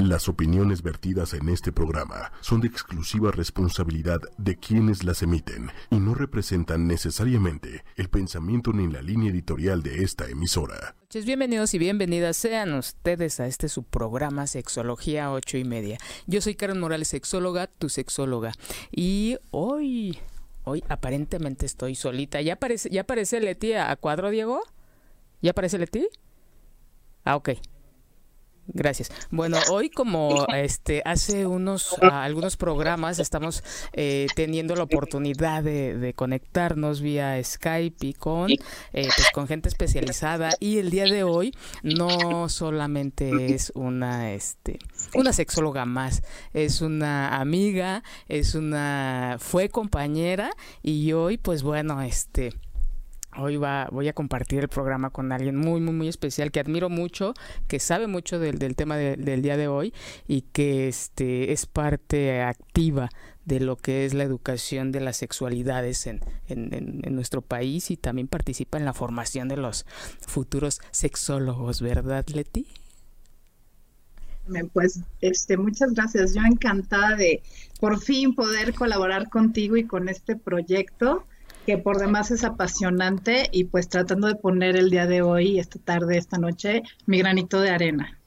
Las opiniones vertidas en este programa son de exclusiva responsabilidad de quienes las emiten y no representan necesariamente el pensamiento ni la línea editorial de esta emisora. Bienvenidos y bienvenidas sean ustedes a este su programa Sexología 8 y media. Yo soy Karen Morales, sexóloga, tu sexóloga. Y hoy, hoy aparentemente estoy solita. ¿Ya aparece, ya aparece Leti a cuadro, Diego? ¿Ya aparece Leti? Ah, ok. Gracias. Bueno, hoy como este hace unos algunos programas estamos eh, teniendo la oportunidad de, conectarnos vía Skype y con eh, pues con gente especializada. Y el día de hoy no solamente es una este una sexóloga más, es una amiga, es una fue compañera y hoy pues bueno este Hoy va, voy a compartir el programa con alguien muy, muy, muy especial que admiro mucho, que sabe mucho del, del tema del día de hoy y que este, es parte activa de lo que es la educación de las sexualidades en, en, en, nuestro país y también participa en la formación de los futuros sexólogos, ¿verdad, Leti? Pues este, muchas gracias. Yo encantada de por fin poder colaborar contigo y con este proyecto que por demás es apasionante y pues tratando de poner el día de hoy, esta tarde, esta noche, mi granito de arena.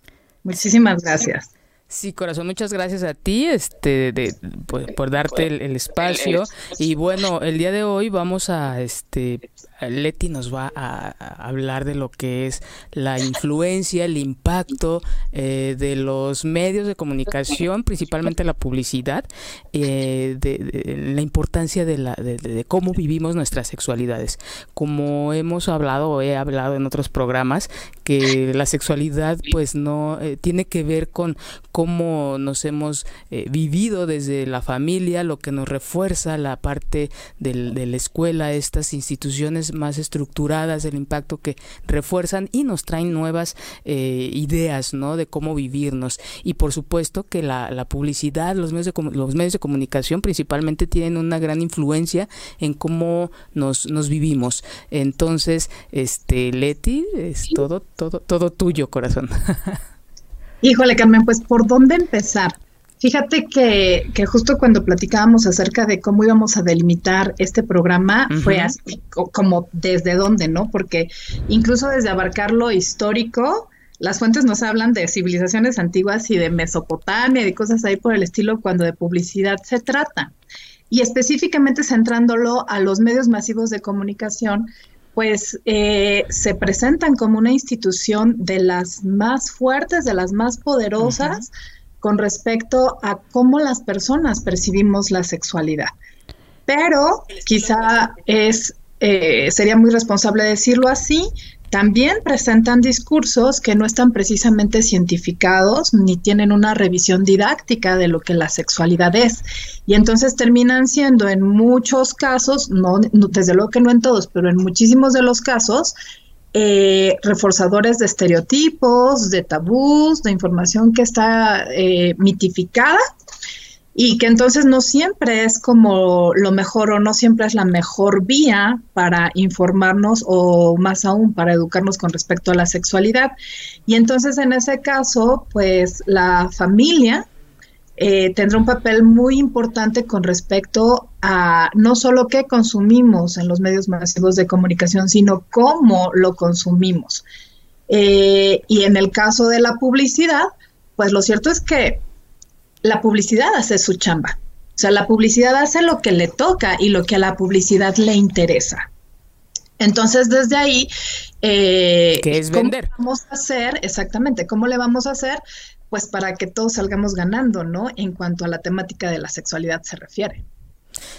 Muchísimas gracias. Sí, corazón, muchas gracias a ti este, de, por, darte el, espacio. Y bueno, el día de hoy vamos a, este, Leti nos va a, hablar de lo que es la influencia, el impacto eh, de los medios de comunicación, principalmente la publicidad, eh, de, la importancia de, la, de, cómo vivimos nuestras sexualidades. Como hemos hablado o he hablado en otros programas, que la sexualidad pues no eh, tiene que ver con cómo nos hemos eh, vivido desde la familia, lo que nos refuerza la parte del, de la escuela, estas instituciones más estructuradas, el impacto que refuerzan y nos traen nuevas eh, ideas, ¿no? De cómo vivirnos. Y por supuesto que la, la publicidad, los medios, de, los medios de comunicación principalmente tienen una gran influencia en cómo nos, nos vivimos. Entonces, este, Leti, es todo, todo, todo tuyo, corazón. Híjole, Carmen, pues ¿por dónde empezar? Fíjate que, que, justo cuando platicábamos acerca de cómo íbamos a delimitar este programa, fue así, como desde dónde, ¿no? Porque incluso desde abarcar lo histórico, las fuentes nos hablan de civilizaciones antiguas y de Mesopotamia y de cosas ahí por el estilo cuando de publicidad se trata. Y específicamente centrándolo a los medios masivos de comunicación, pues eh, se presentan como una institución de las más fuertes, de las más poderosas con respecto a cómo las personas percibimos la sexualidad. Pero quizá es, eh, sería muy responsable decirlo así, también presentan discursos que no están precisamente cientificados ni tienen una revisión didáctica de lo que la sexualidad es. Y entonces terminan siendo en muchos casos, no, desde luego que no en todos, pero en muchísimos de los casos, eh, reforzadores de estereotipos, de tabús, de información que está eh, mitificada y que entonces no siempre es como lo mejor o no siempre es la mejor vía para informarnos o más aún para educarnos con respecto a la sexualidad. Y entonces en ese caso, pues la familia eh, tendrá un papel muy importante con respecto a no solo qué consumimos en los medios masivos de comunicación, sino cómo lo consumimos. Eh, y en el caso de la publicidad, pues lo cierto es que la publicidad hace su chamba. O sea, la publicidad hace lo que le toca y lo que a la publicidad le interesa. Entonces, desde ahí, eh, ¿qué es vender? vamos a hacer? Exactamente, ¿cómo le vamos a hacer? Pues para que todos salgamos ganando, ¿no? En cuanto a la temática de la sexualidad se refiere.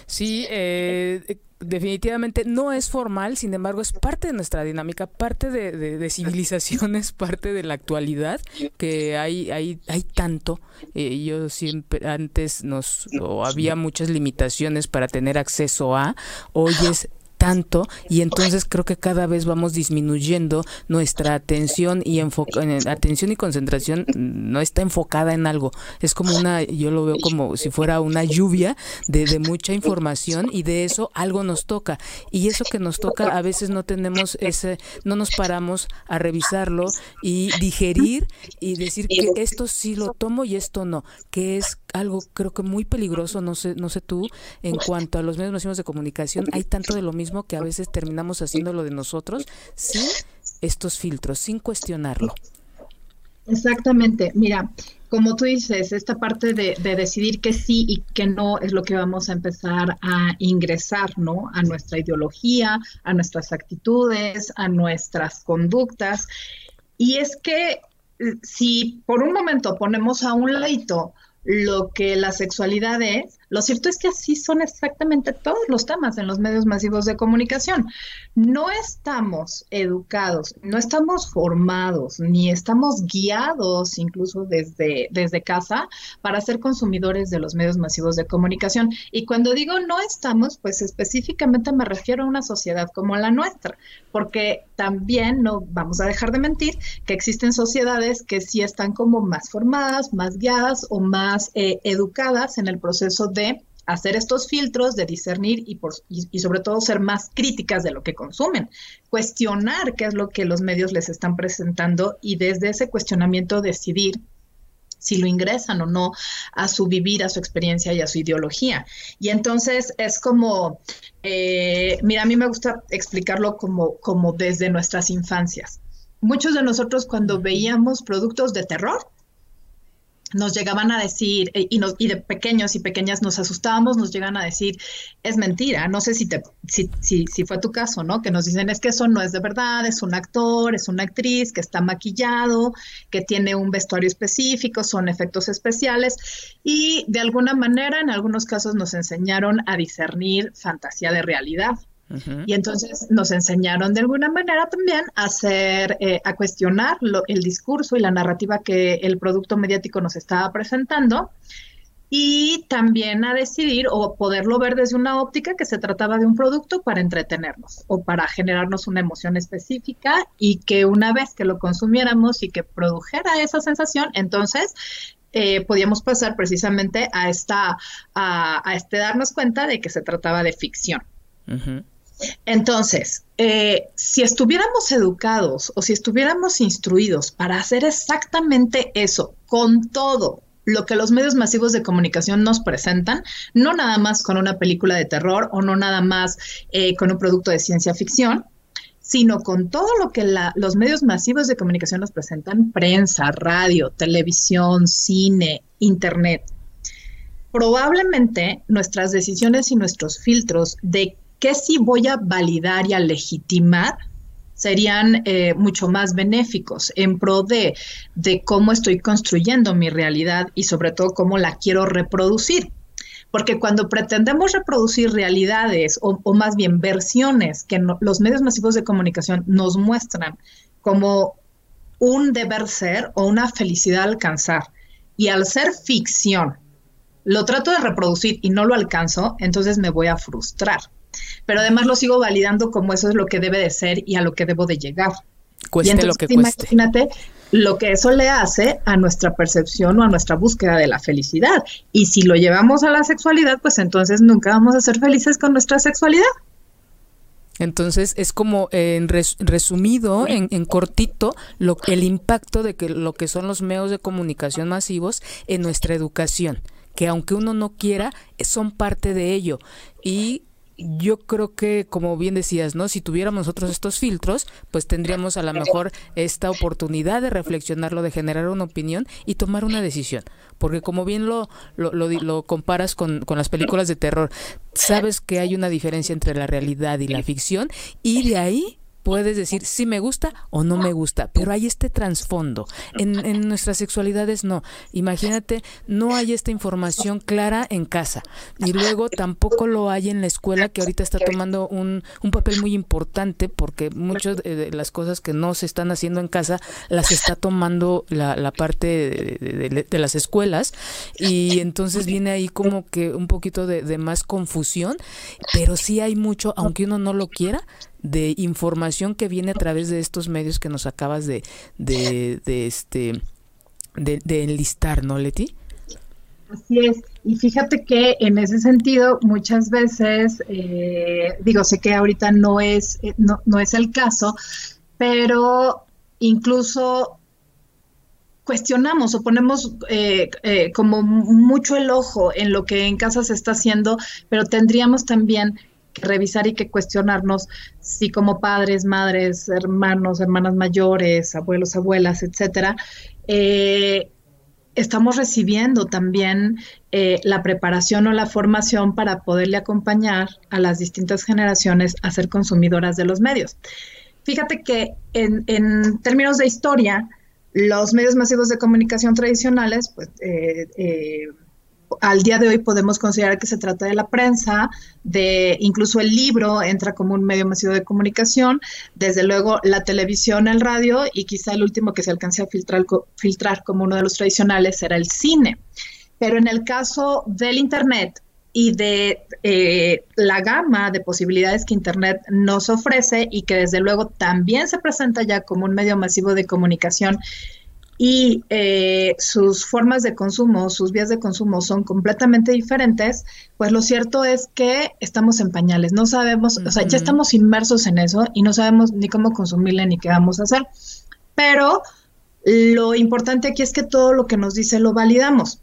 Sí, eh, definitivamente no es formal, sin embargo es parte de nuestra dinámica, parte de, de, civilizaciones, parte de la actualidad, que hay, hay, hay tanto. Eh, yo siempre, antes nos, había muchas limitaciones para tener acceso a, hoy es tanto y entonces creo que cada vez vamos disminuyendo nuestra atención y atención y concentración no está enfocada en algo. Es como una, yo lo veo como si fuera una lluvia de, de mucha información y de eso algo nos toca. Y eso que nos toca a veces no tenemos ese, no nos paramos a revisarlo y digerir y decir que esto sí lo tomo y esto no, que es algo creo que muy peligroso, no sé, no sé tú, en cuanto a los medios masivos de comunicación, hay tanto de lo mismo que a veces terminamos haciendo lo de nosotros sin estos filtros, sin cuestionarlo. Exactamente, mira, como tú dices, esta parte de, decidir que sí y que no es lo que vamos a empezar a ingresar, ¿no? A nuestra ideología, a nuestras actitudes, a nuestras conductas. Y es que eh, si por un momento ponemos a un ladito lo que la sexualidad es, lo cierto es que así son exactamente todos los temas en los medios masivos de comunicación. No estamos educados, no estamos formados, ni estamos guiados incluso desde, desde casa para ser consumidores de los medios masivos de comunicación. Y cuando digo no estamos, pues específicamente me refiero a una sociedad como la nuestra, porque también no vamos a dejar de mentir que existen sociedades que sí están como más formadas, más guiadas o más eh, educadas en el proceso de hacer estos filtros, de discernir y, por, y, sobre todo ser más críticas de lo que consumen, cuestionar qué es lo que los medios les están presentando y desde ese cuestionamiento decidir si lo ingresan o no a su vivir, a su experiencia y a su ideología. Y entonces es como, eh, mira, a mí me gusta explicarlo como, como desde nuestras infancias. Muchos de nosotros cuando veíamos productos de terror, nos llegaban a decir, eh, y, nos, y de pequeños y pequeñas nos asustábamos, nos llegan a decir, es mentira, no sé si, te, si, si, si, fue tu caso, ¿no? Que nos dicen, es que eso no es de verdad, es un actor, es una actriz que está maquillado, que tiene un vestuario específico, son efectos especiales, y de alguna manera, en algunos casos nos enseñaron a discernir fantasía de realidad. Y entonces nos enseñaron de alguna manera también a hacer, eh, a cuestionar el discurso y la narrativa que el producto mediático nos estaba presentando y también a decidir o poderlo ver desde una óptica que se trataba de un producto para entretenernos o para generarnos una emoción específica y que una vez que lo consumiéramos y que produjera esa sensación, entonces eh, podíamos pasar precisamente a esta, a, este darnos cuenta de que se trataba de ficción. Entonces, eh, si estuviéramos educados o si estuviéramos instruidos para hacer exactamente eso con todo lo que los medios masivos de comunicación nos presentan, no nada más con una película de terror o no nada más eh, con un producto de ciencia ficción, sino con todo lo que los medios masivos de comunicación nos presentan, prensa, radio, televisión, cine, internet. Probablemente nuestras decisiones y nuestros filtros de que si voy a validar y a legitimar serían eh, mucho más benéficos en pro de, de cómo estoy construyendo mi realidad y sobre todo cómo la quiero reproducir. Porque cuando pretendemos reproducir realidades o, más bien versiones que los medios masivos de comunicación nos muestran como un deber ser o una felicidad alcanzar, y al ser ficción, lo trato de reproducir y no lo alcanzo, entonces me voy a frustrar pero además lo sigo validando como eso es lo que debe de ser y a lo que debo de llegar. Cueste lo que cueste. Imagínate lo que eso le hace a nuestra percepción o a nuestra búsqueda de la felicidad. Y si lo llevamos a la sexualidad, pues entonces nunca vamos a ser felices con nuestra sexualidad. Entonces es como en resumido, en, en, cortito, lo, el impacto de que lo que son los medios de comunicación masivos en nuestra educación, que aunque uno no quiera, son parte de ello. Y yo creo que, como bien decías, ¿no? Si tuviéramos nosotros estos filtros, pues tendríamos a lo mejor esta oportunidad de reflexionarlo, de generar una opinión y tomar una decisión. Porque como bien lo, lo, lo, comparas con, con, las películas de terror, sabes que hay una diferencia entre la realidad y la ficción y de ahí puedes decir si me gusta o no me gusta, pero hay este trasfondo. En, en nuestras sexualidades no. Imagínate, no hay esta información clara en casa y luego tampoco lo hay en la escuela que ahorita está tomando un, un papel muy importante porque muchas de las cosas que no se están haciendo en casa las está tomando la, la parte de, las escuelas y entonces viene ahí como que un poquito de, de más confusión, pero sí hay mucho, aunque uno no lo quiera, de información que viene a través de estos medios que nos acabas de, de, este de, enlistar, ¿no, Leti? Así es. Y fíjate que en ese sentido, muchas veces, eh, digo, sé que ahorita no es, eh, no, no es el caso, pero incluso cuestionamos o ponemos eh, como mucho el ojo en lo que en casa se está haciendo, pero tendríamos también revisar y que cuestionarnos si como padres, madres, hermanos, hermanas mayores, abuelos, abuelas, etcétera, eh, estamos recibiendo también eh, la preparación o la formación para poderle acompañar a las distintas generaciones a ser consumidoras de los medios. Fíjate que en, términos de historia, los medios masivos de comunicación tradicionales, pues, eh, al día de hoy podemos considerar que se trata de la prensa, de incluso el libro entra como un medio masivo de comunicación, desde luego la televisión, el radio y quizá el último que se alcance a filtrar, filtrar como uno de los tradicionales era el cine. Pero en el caso del Internet y de eh, la gama de posibilidades que Internet nos ofrece y que desde luego también se presenta ya como un medio masivo de comunicación y eh, sus formas de consumo, sus vías de consumo son completamente diferentes, pues lo cierto es que estamos en pañales, no sabemos, o sea, ya estamos inmersos en eso y no sabemos ni cómo consumirla ni qué vamos a hacer. Pero lo importante aquí es que todo lo que nos dice lo validamos.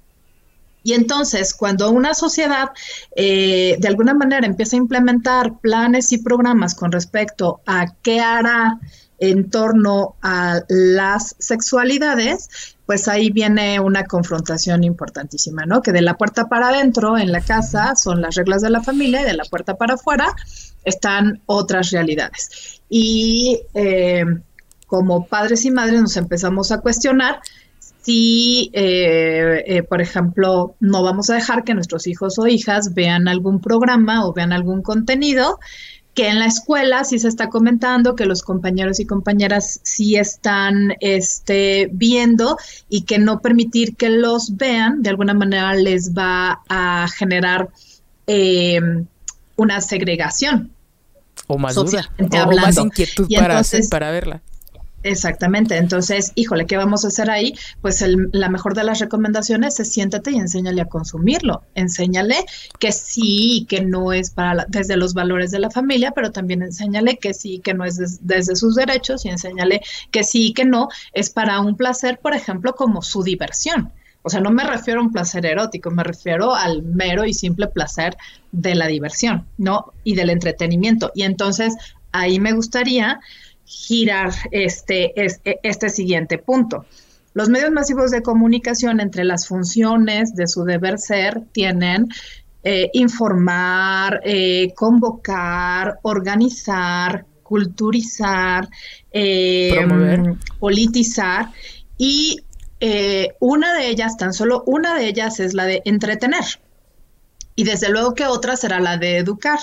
Y entonces, cuando una sociedad eh, de alguna manera empieza a implementar planes y programas con respecto a qué hará en torno a las sexualidades, pues ahí viene una confrontación importantísima, ¿no? Que de la puerta para adentro en la casa son las reglas de la familia y de la puerta para afuera están otras realidades. Y eh, como padres y madres nos empezamos a cuestionar si, eh, eh, por ejemplo, no vamos a dejar que nuestros hijos o hijas vean algún programa o vean algún contenido que en la escuela sí se está comentando, que los compañeros y compañeras sí están este, viendo y que no permitir que los vean de alguna manera les va a generar em, una segregación. O más duda, o, más inquietud para, para verla. Exactamente, entonces, híjole, ¿qué vamos a hacer ahí? Pues la mejor de las recomendaciones es siéntate y enséñale a consumirlo, enséñale que sí, que no es para desde los valores de la familia, pero también enséñale que sí, que no es desde sus derechos y enséñale que sí, que no es para un placer, por ejemplo, como su diversión. O sea, no me refiero a un placer erótico, me refiero al mero y simple placer de la diversión, ¿no? Y del entretenimiento. Y entonces, ahí me gustaría girar este, este siguiente punto. Los medios masivos de comunicación, entre las funciones de su deber ser, tienen eh, informar, eh, convocar, organizar, culturizar, eh, politizar y una de ellas, tan solo una de ellas es la de entretener y desde luego que otra será la de educar.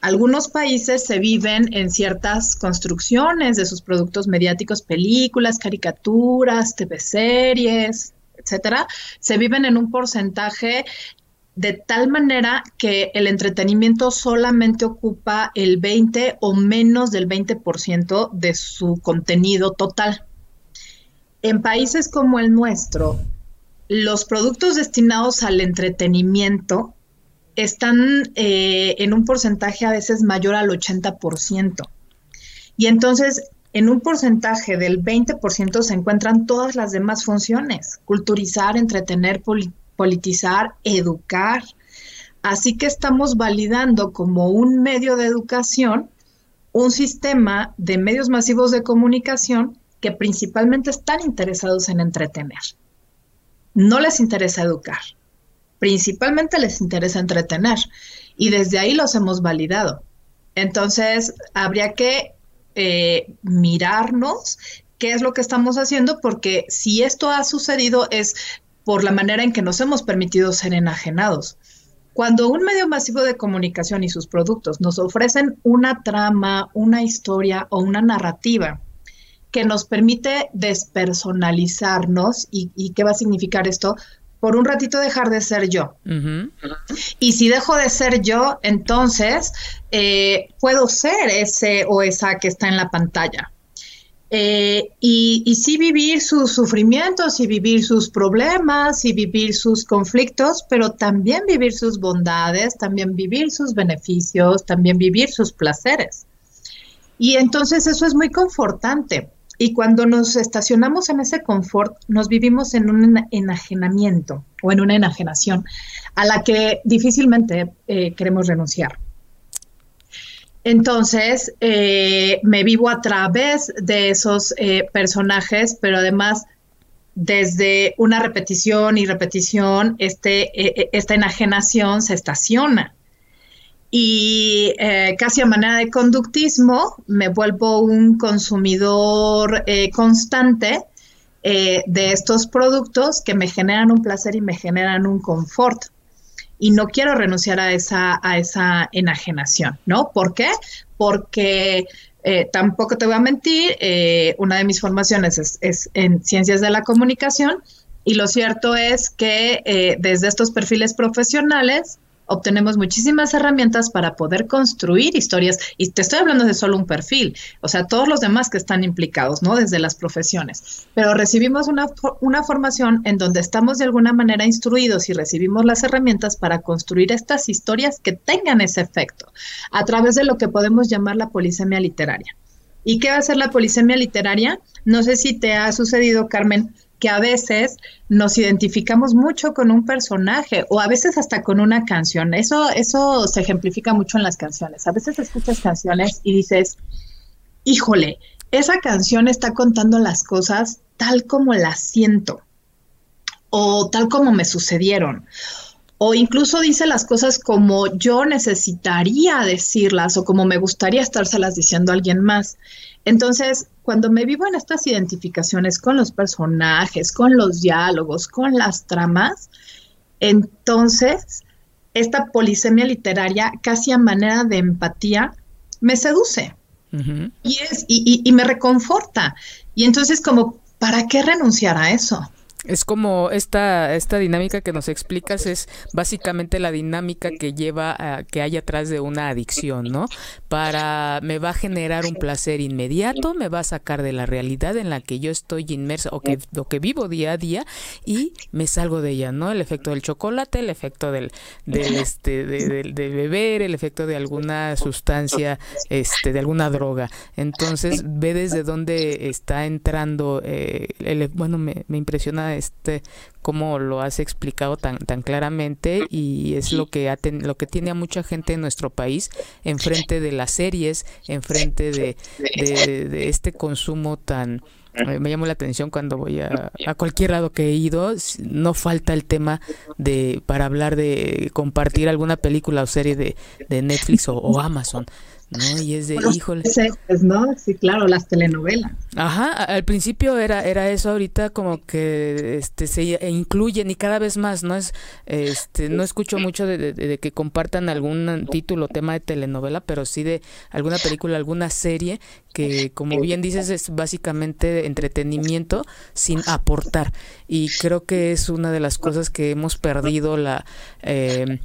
Algunos países se viven en ciertas construcciones de sus productos mediáticos, películas, caricaturas, TV series, etcétera, se viven en un porcentaje de tal manera que el entretenimiento solamente ocupa el 20 o menos del 20% de su contenido total. En países como el nuestro, los productos destinados al entretenimiento están eh, en un porcentaje a veces mayor al 80%. Y entonces, en un porcentaje del 20% se encuentran todas las demás funciones, culturizar, entretener, politizar, educar. Así que estamos validando como un medio de educación un sistema de medios masivos de comunicación que principalmente están interesados en entretener. No les interesa educar principalmente les interesa entretener y desde ahí los hemos validado. Entonces, habría que eh, mirarnos qué es lo que estamos haciendo, porque si esto ha sucedido es por la manera en que nos hemos permitido ser enajenados. Cuando un medio masivo de comunicación y sus productos nos ofrecen una trama, una historia o una narrativa que nos permite despersonalizarnos, ¿y, qué va a significar esto? Por un ratito dejar de ser yo. Y si dejo de ser yo, entonces eh, puedo ser ese o esa que está en la pantalla. Eh, y, sí vivir sus sufrimientos y vivir sus problemas y vivir sus conflictos, pero también vivir sus bondades, también vivir sus beneficios, también vivir sus placeres. Y entonces eso es muy confortante. Y cuando nos estacionamos en ese confort, nos vivimos en un enajenamiento o en una enajenación a la que difícilmente eh, queremos renunciar. Entonces, eh, me vivo a través de esos eh, personajes, pero además desde una repetición y repetición, este, esta enajenación se estaciona. Y casi a manera de conductismo, me vuelvo un consumidor constante de estos productos que me generan un placer y me generan un confort y no quiero renunciar a esa, a esa enajenación, ¿no? ¿Por qué? Porque eh, tampoco te voy a mentir, eh, una de mis formaciones es, en ciencias de la comunicación y lo cierto es que eh, desde estos perfiles profesionales obtenemos muchísimas herramientas para poder construir historias. Y te estoy hablando de solo un perfil, o sea, todos los demás que están implicados, ¿no? Desde las profesiones. Pero recibimos una, una formación en donde estamos de alguna manera instruidos y recibimos las herramientas para construir estas historias que tengan ese efecto a través de lo que podemos llamar la polisemia literaria. ¿Y qué va a ser la polisemia literaria? No sé si te ha sucedido, Carmen, que a veces nos identificamos mucho con un personaje o a veces hasta con una canción. Eso, eso se ejemplifica mucho en las canciones. A veces escuchas canciones y dices, híjole, esa canción está contando las cosas tal como las siento o tal como me sucedieron. O incluso dice las cosas como yo necesitaría decirlas o como me gustaría estárselas diciendo a alguien más. Entonces, cuando me vivo en estas identificaciones con los personajes, con los diálogos, con las tramas, entonces esta polisemia literaria, casi a manera de empatía, me seduce y, es, y, y me reconforta. Y entonces como, ¿para qué renunciar a eso? Es como esta, esta dinámica que nos explicas es básicamente la dinámica que lleva a que hay atrás de una adicción, ¿no? Para, me va a generar un placer inmediato, me va a sacar de la realidad en la que yo estoy inmersa o que, lo que vivo día a día y me salgo de ella, ¿no? El efecto del chocolate, el efecto del, del este, de, de, beber, el efecto de alguna sustancia, este, de alguna droga. Entonces, ve desde dónde está entrando, eh, el, bueno, me impresiona este cómo lo has explicado tan tan claramente y es lo que lo que tiene a mucha gente en nuestro país enfrente de las series enfrente de, de, este consumo tan eh, me llamó la atención cuando voy a, a, cualquier lado que he ido, no falta el tema de para hablar de compartir alguna película o serie de, de Netflix o Amazon. ¿No? Y es de, híjole. ¿no? Sí, claro, las telenovelas. Ajá, al principio era, era eso, ahorita como que este se incluyen y cada vez más, ¿no? Es, este, no escucho mucho de, que compartan algún título, tema de telenovela, pero sí de alguna película, alguna serie que, como bien dices, es básicamente entretenimiento sin aportar. Y creo que es una de las cosas que hemos perdido la... Eh,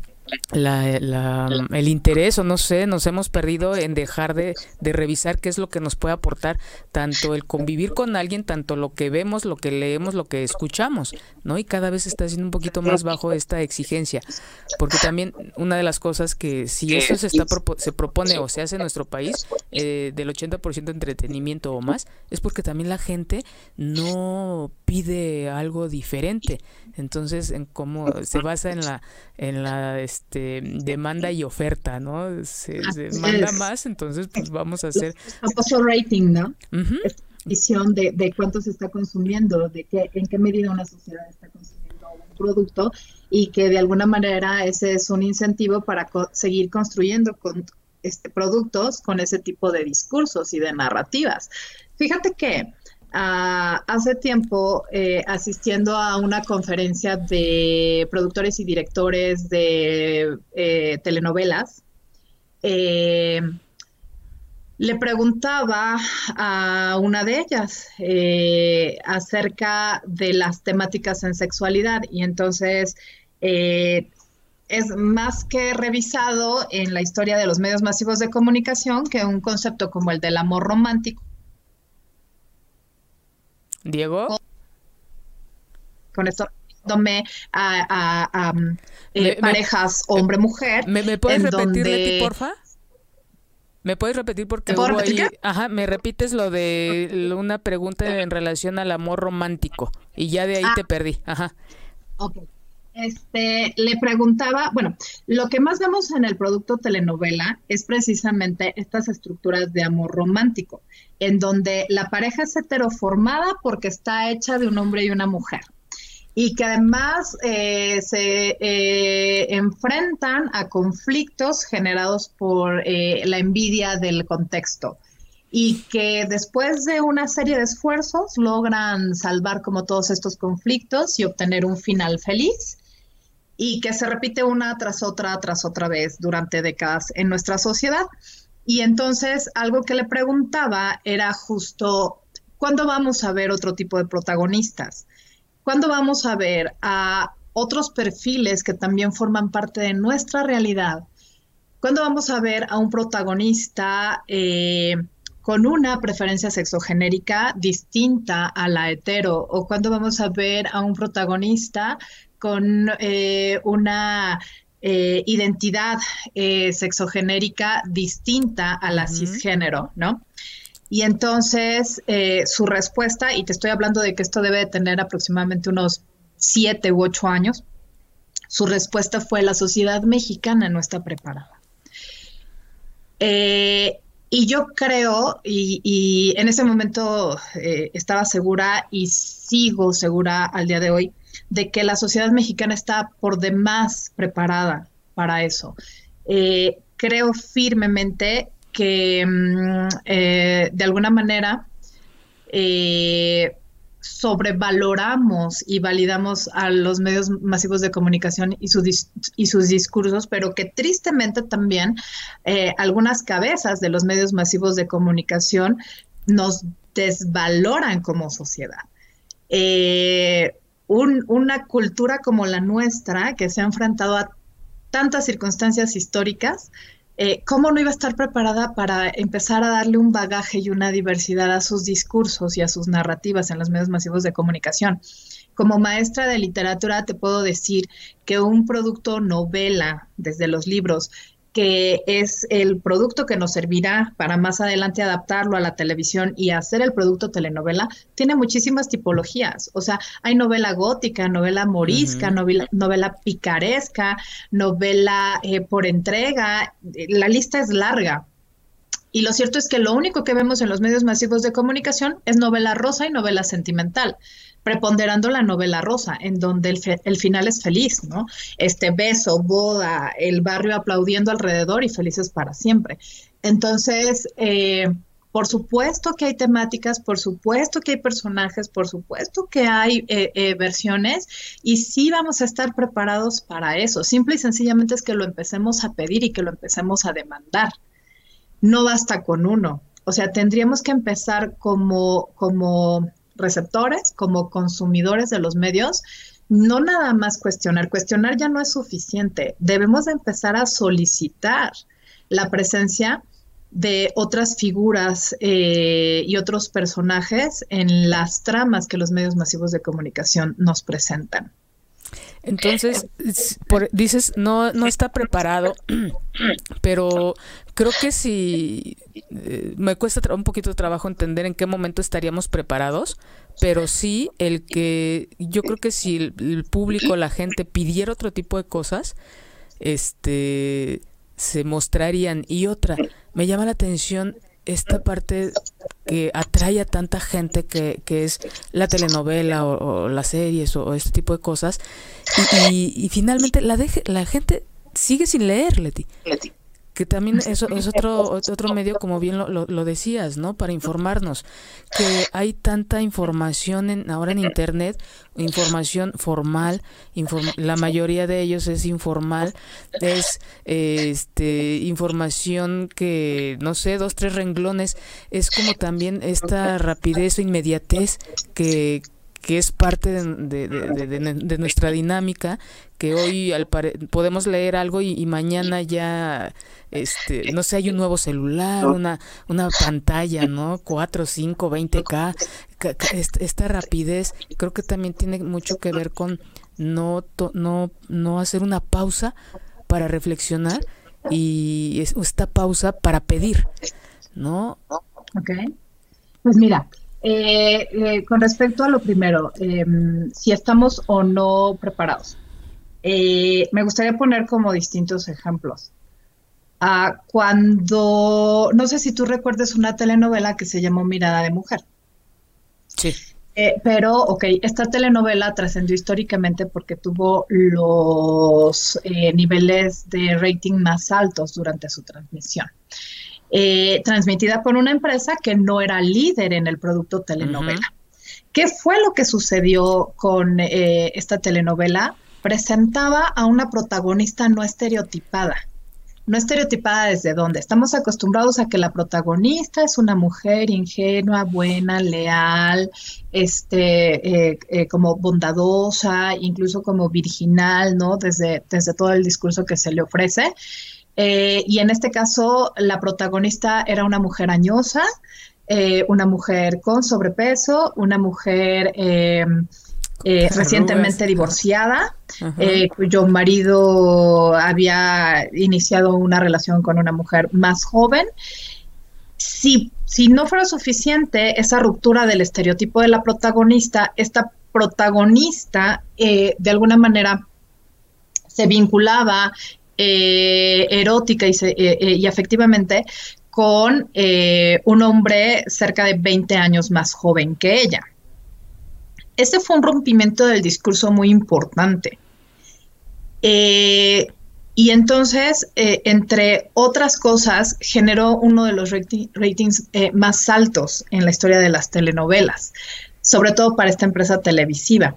la, la, el interés o no sé, nos hemos perdido en dejar de, de, revisar qué es lo que nos puede aportar tanto el convivir con alguien, tanto lo que vemos, lo que leemos, lo que escuchamos, ¿no? Y cada vez está siendo un poquito más bajo esta exigencia, porque también una de las cosas que si eso se, está, se propone o se hace en nuestro país, eh, del 80% de entretenimiento o más, es porque también la gente no pide algo diferente. Entonces, en cómo se basa en la en la este demanda y oferta, ¿no? Se, demanda más, entonces pues vamos a hacer famoso rating, ¿no? Visión de, de cuánto se está consumiendo, de qué en qué medida una sociedad está consumiendo un producto y que de alguna manera ese es un incentivo para seguir construyendo con este, productos con ese tipo de discursos y de narrativas. Fíjate que hace tiempo, eh, asistiendo a una conferencia de productores y directores de eh, telenovelas, eh, le preguntaba a una de ellas acerca de las temáticas en sexualidad y entonces es más que revisado en la historia de los medios masivos de comunicación que un concepto como el del amor romántico. Diego. Con esto a, a, eh, parejas hombre-mujer. ¿Me, puedes repetir, porfa? ¿Me puedes repetir porque ajá, me repites lo de una pregunta en relación al amor romántico y ya de ahí te ah. perdí, ajá. Ok. Este, le preguntaba, bueno, lo que más vemos en el producto telenovela es precisamente estas estructuras de amor romántico, en donde la pareja es heteroformada porque está hecha de un hombre y una mujer y que además eh, se eh, enfrentan a conflictos generados por eh, la envidia del contexto y que después de una serie de esfuerzos logran salvar como todos estos conflictos y obtener un final feliz y que se repite una tras otra, tras otra vez durante décadas en nuestra sociedad. Y entonces algo que le preguntaba era justo, ¿cuándo vamos a ver otro tipo de protagonistas? ¿Cuándo vamos a ver a otros perfiles que también forman parte de nuestra realidad? ¿Cuándo vamos a ver a un protagonista eh, con una preferencia sexogenérica distinta a la hetero? ¿O cuándo vamos a ver a un protagonista con eh, una eh, identidad sexogenérica distinta a la cisgénero, ¿no? Y entonces eh, su respuesta, y te estoy hablando de que esto debe de tener aproximadamente unos siete u ocho años, su respuesta fue la sociedad mexicana no está preparada. Eh, y yo creo, y, en ese momento eh, estaba segura y sigo segura al día de hoy, de que la sociedad mexicana está por demás preparada para eso. creo firmemente que mm, eh, de alguna manera eh, sobrevaloramos y validamos a los medios masivos de comunicación y, y sus discursos, pero que tristemente también eh, algunas cabezas de los medios masivos de comunicación nos desvaloran como sociedad. Una cultura como la nuestra, que se ha enfrentado a tantas circunstancias históricas, eh, ¿cómo no iba a estar preparada para empezar a darle un bagaje y una diversidad a sus discursos y a sus narrativas en los medios masivos de comunicación? Como maestra de literatura te puedo decir que un producto novela, desde los libros, que es el producto que nos servirá para más adelante adaptarlo a la televisión y hacer el producto telenovela, tiene muchísimas tipologías. O sea, hay novela gótica, novela morisca, novela, picaresca, novela eh, por entrega, la lista es larga. Y lo cierto es que lo único que vemos en los medios masivos de comunicación es novela rosa y novela sentimental preponderando la novela rosa, en donde el, final es feliz, ¿no? Este beso, boda, el barrio aplaudiendo alrededor y felices para siempre. Entonces, eh, por supuesto que hay temáticas, por supuesto que hay personajes, por supuesto que hay eh, eh, versiones y sí vamos a estar preparados para eso. Simple y sencillamente es que lo empecemos a pedir y que lo empecemos a demandar. No basta con uno. O sea, tendríamos que empezar como, como receptores, como consumidores de los medios, no nada más cuestionar, cuestionar ya no es suficiente, debemos de empezar a solicitar la presencia de otras figuras eh, y otros personajes en las tramas que los medios masivos de comunicación nos presentan. Entonces, dices, no, no está preparado, pero creo que si eh, me cuesta un poquito de trabajo entender en qué momento estaríamos preparados, pero sí el que yo creo que si el, público, la gente pidiera otro tipo de cosas, este se mostrarían. Y otra me llama la atención esta parte que atrae a tanta gente que, que es la telenovela o, las series o, este tipo de cosas. Y, y, finalmente la, la gente sigue sin leer, Leti. Que también eso es otro, otro medio, como bien lo, lo, decías, ¿no? Para informarnos, que hay tanta información en, ahora en Internet, información formal, la mayoría de ellos es informal, es este información que, no sé, dos, tres renglones, es como también esta rapidez o inmediatez que, que es parte de, nuestra dinámica, que hoy al podemos leer algo y, mañana ya, este, no sé, hay un nuevo celular, una, una pantalla, ¿no? 4, 5, 20K. Esta rapidez creo que también tiene mucho que ver con no, no, no hacer una pausa para reflexionar y esta pausa para pedir, ¿no? Ok. Pues mira, eh, eh, con respecto a lo primero, em, si estamos o no preparados, eh, me gustaría poner como distintos ejemplos. Ah, cuando, no sé si tú recuerdes una telenovela que se llamó Mirada de Mujer. Sí. pero, ok, esta telenovela trascendió históricamente porque tuvo los niveles de rating más altos durante su transmisión. Eh, transmitida por una empresa que no era líder en el producto telenovela. ¿Qué fue lo que sucedió con eh, esta telenovela? Presentaba a una protagonista no estereotipada. No estereotipada desde dónde. Estamos acostumbrados a que la protagonista es una mujer ingenua, buena, leal, este, eh, como bondadosa, incluso como virginal, ¿no? Desde, desde todo el discurso que se le ofrece. Eh, y en este caso, la protagonista era una mujer añosa, eh, una mujer con sobrepeso, una mujer eh, recientemente divorciada, cuyo marido había iniciado una relación con una mujer más joven. Si, si no fuera suficiente esa ruptura del estereotipo de la protagonista, esta protagonista de alguna manera se vinculaba eh, erótica y, eh, eh, y, afectivamente con un hombre cerca de 20 años más joven que ella. Este fue un rompimiento del discurso muy importante. y entonces, entre otras cosas, generó uno de los ratings más altos en la historia de las telenovelas, sobre todo para esta empresa televisiva.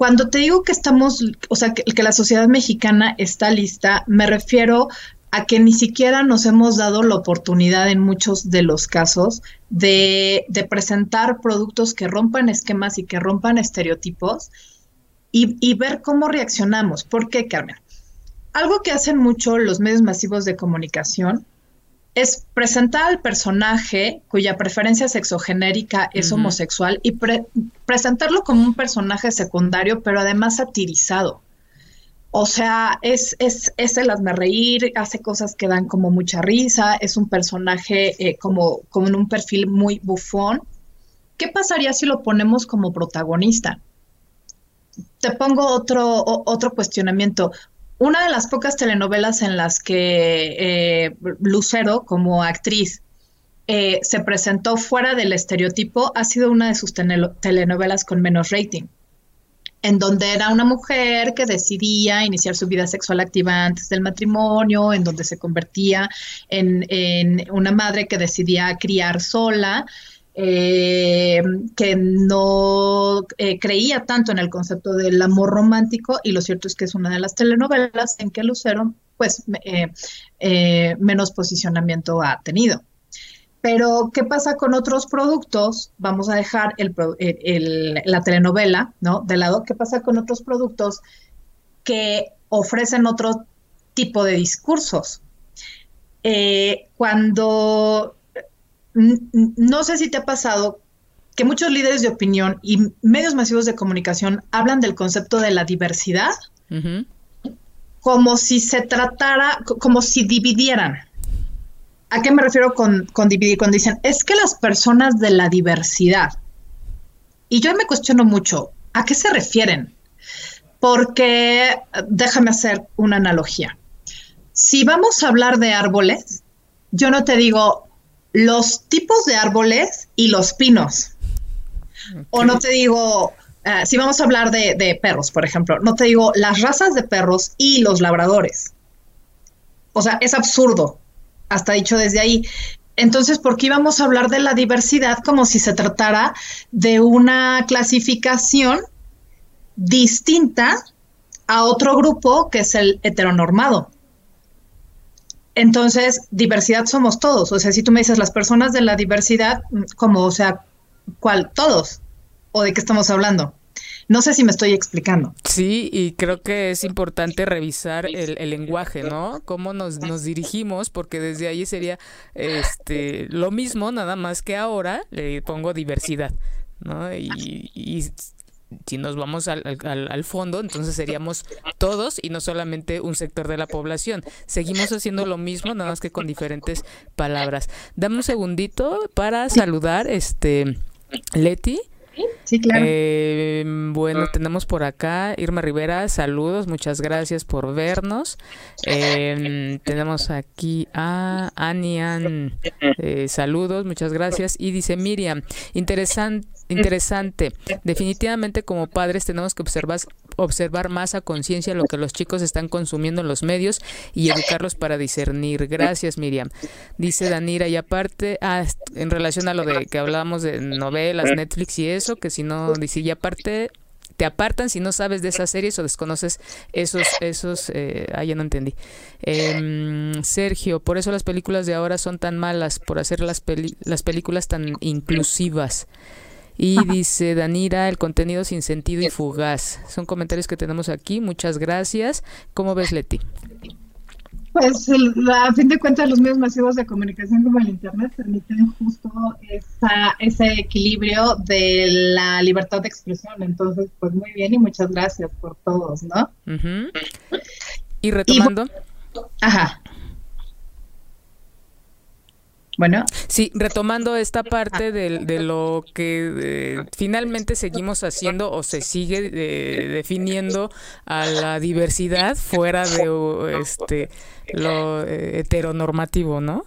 Cuando te digo que estamos, o sea, que, la sociedad mexicana está lista, me refiero a que ni siquiera nos hemos dado la oportunidad en muchos de los casos de, presentar productos que rompan esquemas y que rompan estereotipos y, ver cómo reaccionamos. ¿Por qué, Carmen? Algo que hacen mucho los medios masivos de comunicación es presentar al personaje cuya preferencia sexogenérica es homosexual y presentarlo como un personaje secundario, pero además satirizado. O sea, es, es, es el hazme reír, hace cosas que dan como mucha risa, es un personaje eh, como, en un perfil muy bufón. ¿Qué pasaría si lo ponemos como protagonista? Te pongo otro, otro cuestionamiento una de las pocas telenovelas en las que eh, Lucero, como actriz, eh, se presentó fuera del estereotipo, ha sido una de sus telenovelas con menos rating, en donde era una mujer que decidía iniciar su vida sexual activa antes del matrimonio, en donde se convertía en, en una madre que decidía criar sola eh, que no eh, creía tanto en el concepto del amor romántico y lo cierto es que es una de las telenovelas en que Lucero pues eh, menos posicionamiento ha tenido. Pero, ¿qué pasa con otros productos? Vamos a dejar la telenovela, ¿no? De lado. ¿Qué pasa con otros productos que ofrecen otro tipo de discursos? cuando no sé si te ha pasado que muchos líderes de opinión y medios masivos de comunicación hablan del concepto de la diversidad como si se tratara, como si dividieran. ¿A qué me refiero con, con dividir? Cuando dicen, es que las personas de la diversidad. Y yo me cuestiono mucho, ¿a qué se refieren? Porque déjame hacer una analogía. Si vamos a hablar de árboles, yo no te digo, los tipos de árboles y los pinos. O no te digo, eh, si vamos a hablar de, perros, por ejemplo, no te digo las razas de perros y los labradores. o sea, es absurdo, hasta dicho desde ahí. Entonces, ¿por qué íbamos a hablar de la diversidad como si se tratara de una clasificación distinta a otro grupo que es el heteronormado? Entonces, diversidad somos todos. O sea, si tú me dices las personas de la diversidad, como, o sea, ¿cuál? Todos. ¿O de qué estamos hablando? No sé si me estoy explicando. Sí, y creo que es importante revisar el, lenguaje, ¿no? Cómo nos, nos, dirigimos, porque desde ahí sería este lo mismo, nada más que ahora le pongo diversidad, ¿no? Y, y si nos vamos al, al, fondo, entonces seríamos todos y no solamente un sector de la población. Seguimos haciendo lo mismo, nada más que con diferentes palabras. Dame un segundito para saludar, este, Leti. Sí, claro. Eh, bueno, tenemos por acá Irma Rivera, saludos, muchas gracias por vernos. Em, tenemos aquí a Anian, eh, saludos, muchas gracias. Y dice Miriam, interesante interesante. Definitivamente como padres tenemos que observar, observar más a conciencia lo que los chicos están consumiendo en los medios y educarlos para discernir. Gracias, Miriam. Dice Danira, y aparte, ah, en relación a lo de que hablábamos de novelas, Netflix y eso, que si no, dice, y aparte te apartan si no sabes de esas series o desconoces esos, esos, eh, ah, ya no entendí. Em, Sergio, por eso las películas de ahora son tan malas, por hacer las, las películas tan inclusivas. Y dice Danira, el contenido sin sentido y fugaz. Son comentarios que tenemos aquí. Muchas gracias. ¿Cómo ves, Leti? Pues a fin de cuentas los medios masivos de comunicación como el Internet permiten justo esa, ese equilibrio de la libertad de expresión. Entonces, pues muy bien y muchas gracias por todos, ¿no? Y retomando. ajá. Bueno. Sí, retomando esta parte de, lo que eh, finalmente seguimos haciendo o se sigue eh, definiendo a la diversidad fuera de este lo eh, heteronormativo, ¿no?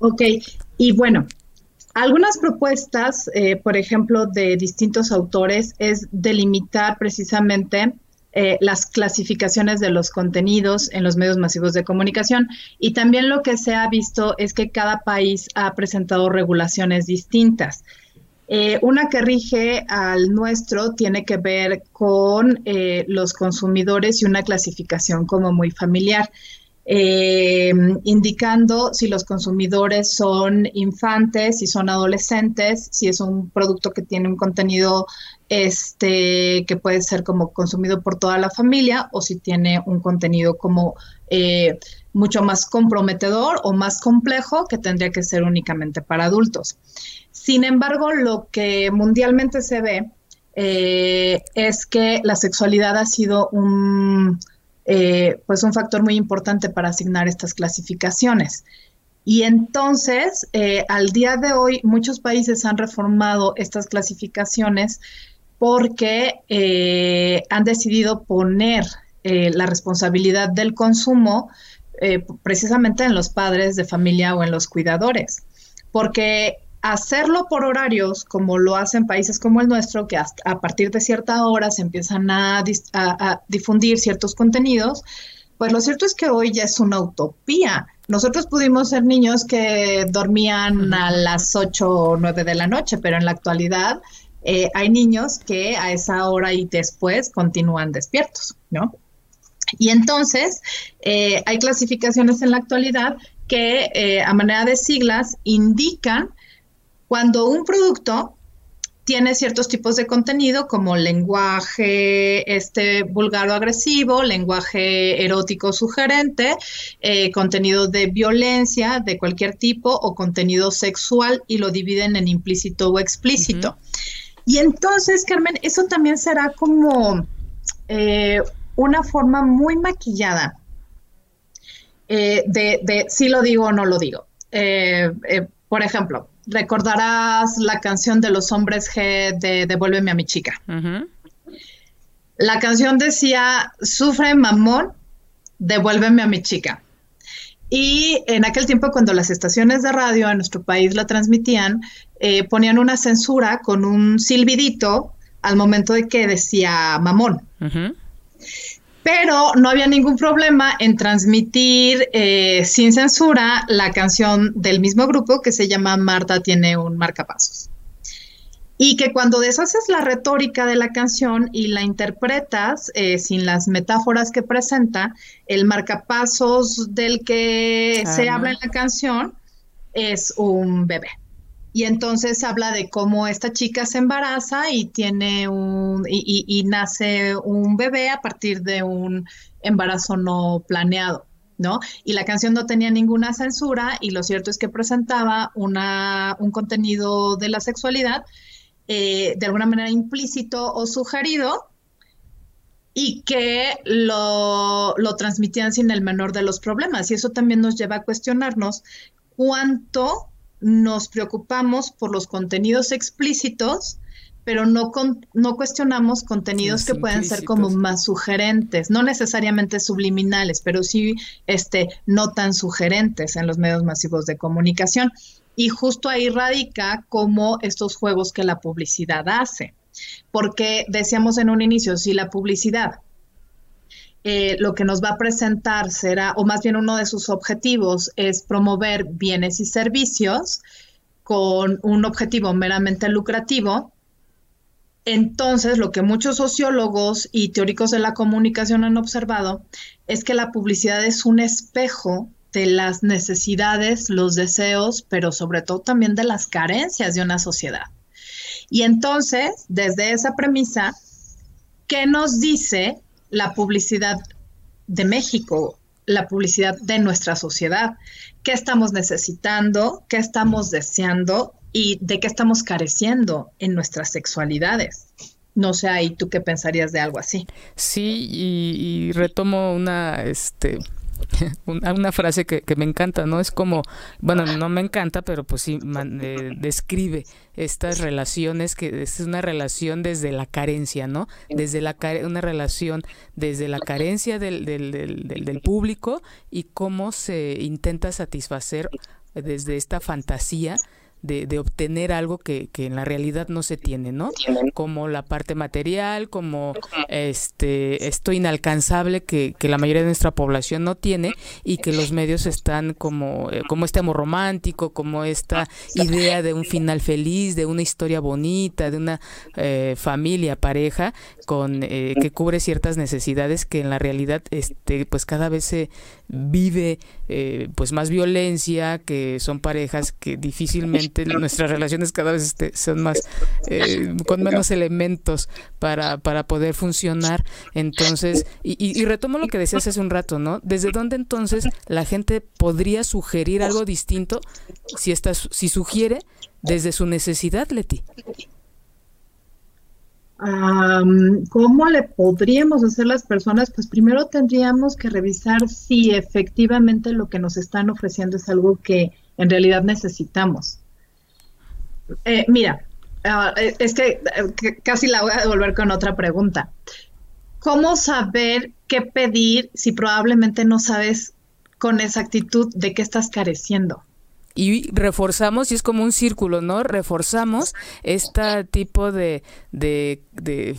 Ok, y bueno, algunas propuestas, por ejemplo, de distintos autores es delimitar precisamente eh, las clasificaciones de los contenidos en los medios masivos de comunicación. Y también lo que se ha visto es que cada país ha presentado regulaciones distintas. Eh, una que rige al nuestro tiene que ver con eh, los consumidores y una clasificación como muy familiar. indicando si los consumidores son infantes, si son adolescentes, si es un producto que tiene un contenido este, que puede ser como consumido por toda la familia o si tiene un contenido como eh, mucho más comprometedor o más complejo que tendría que ser únicamente para adultos. Sin embargo, lo que mundialmente se ve eh, es que la sexualidad ha sido un, eh, pues un factor muy importante para asignar estas clasificaciones. Y entonces, al día de hoy, muchos países han reformado estas clasificaciones porque eh, han decidido poner eh, la responsabilidad del consumo eh, precisamente en los padres de familia o en los cuidadores, porque hacerlo por horarios, como lo hacen países como el nuestro, que a partir de cierta hora se empiezan a, difundir ciertos contenidos, pues lo cierto es que hoy ya es una utopía. Nosotros pudimos ser niños que dormían a las 8 o 9 de la noche, pero en la actualidad eh, hay niños que a esa hora y después continúan despiertos, ¿no? Y entonces eh, hay clasificaciones en la actualidad que eh, a manera de siglas indican cuando un producto tiene ciertos tipos de contenido como lenguaje este vulgar o agresivo, lenguaje erótico sugerente, contenido de violencia de cualquier tipo o contenido sexual y lo dividen en implícito o explícito. Y entonces, Carmen, eso también será como eh, una forma muy maquillada eh, de, si lo digo o no lo digo. Eh, por ejemplo, recordarás la canción de los hombres G de Devuélveme a mi chica. La canción decía, sufre mamón, devuélveme a mi chica. Y en aquel tiempo, cuando las estaciones de radio en nuestro país la transmitían, eh, ponían una censura con un silbidito al momento de que decía mamón. pero no había ningún problema en transmitir eh, sin censura la canción del mismo grupo que se llama Marta tiene un marcapasos. Y que cuando deshaces la retórica de la canción y la interpretas eh, sin las metáforas que presenta, el marcapasos del que se habla en la canción es un bebé. Y entonces habla de cómo esta chica se embaraza y tiene un y, nace un bebé a partir de un embarazo no planeado. ¿no? Y la canción no tenía ninguna censura y lo cierto es que presentaba una, un contenido de la sexualidad eh, de alguna manera implícito o sugerido y que lo, lo transmitían sin el menor de los problemas. Y eso también nos lleva a cuestionarnos cuánto nos preocupamos por los contenidos explícitos, pero no, no cuestionamos contenidos que pueden ser como más sugerentes, no necesariamente subliminales, pero sí este, no tan sugerentes en los medios masivos de comunicación. Y justo ahí radica como estos juegos que la publicidad hace. Porque decíamos en un inicio, si la publicidad eh, lo que nos va a presentar será, o más bien uno de sus objetivos es promover bienes y servicios con un objetivo meramente lucrativo, entonces lo que muchos sociólogos y teóricos de la comunicación han observado es que la publicidad es un espejo de las necesidades, los deseos, pero sobre todo también de las carencias de una sociedad. Y entonces, desde esa premisa, ¿qué nos dice la publicidad de México, la publicidad de nuestra sociedad? ¿Qué estamos necesitando? ¿Qué estamos deseando? ¿Y de qué estamos careciendo en nuestras sexualidades? No sé, ahí tú qué pensarías de algo así. Sí, y, y retomo una, este, una, frase que, me encanta, ¿no? Es como, bueno, no me encanta, pero pues sí, eh, describe estas relaciones, que es una relación desde la carencia, ¿no? Desde la una relación desde la carencia del, del, del, del público y cómo se intenta satisfacer desde esta fantasía de, de obtener algo que, que, en la realidad no se tiene, ¿no? Como la parte material, como este esto inalcanzable que, que la mayoría de nuestra población no tiene y que los medios están como, eh, como este amor romántico, como esta idea de un final feliz, de una historia bonita, de una eh, familia, pareja, con eh, que cubre ciertas necesidades que en la realidad este pues cada vez se vive pues más violencia, que son parejas que difícilmente nuestras relaciones cada vez este, son más, eh, con menos elementos para, para poder funcionar. Entonces, y, retomo lo que decías hace un rato, ¿no? ¿Desde dónde entonces la gente podría sugerir algo distinto si, está, si sugiere desde su necesidad, Leti? ¿Cómo le podríamos hacer las personas? Pues primero tendríamos que revisar si efectivamente lo que nos están ofreciendo es algo que en realidad necesitamos. Eh, mira, ah, eh, es que, eh, casi la voy a devolver con otra pregunta. ¿Cómo saber qué pedir si probablemente no sabes con exactitud de qué estás careciendo? y reforzamos, y es como un círculo, ¿no? Reforzamos este tipo de, de, de,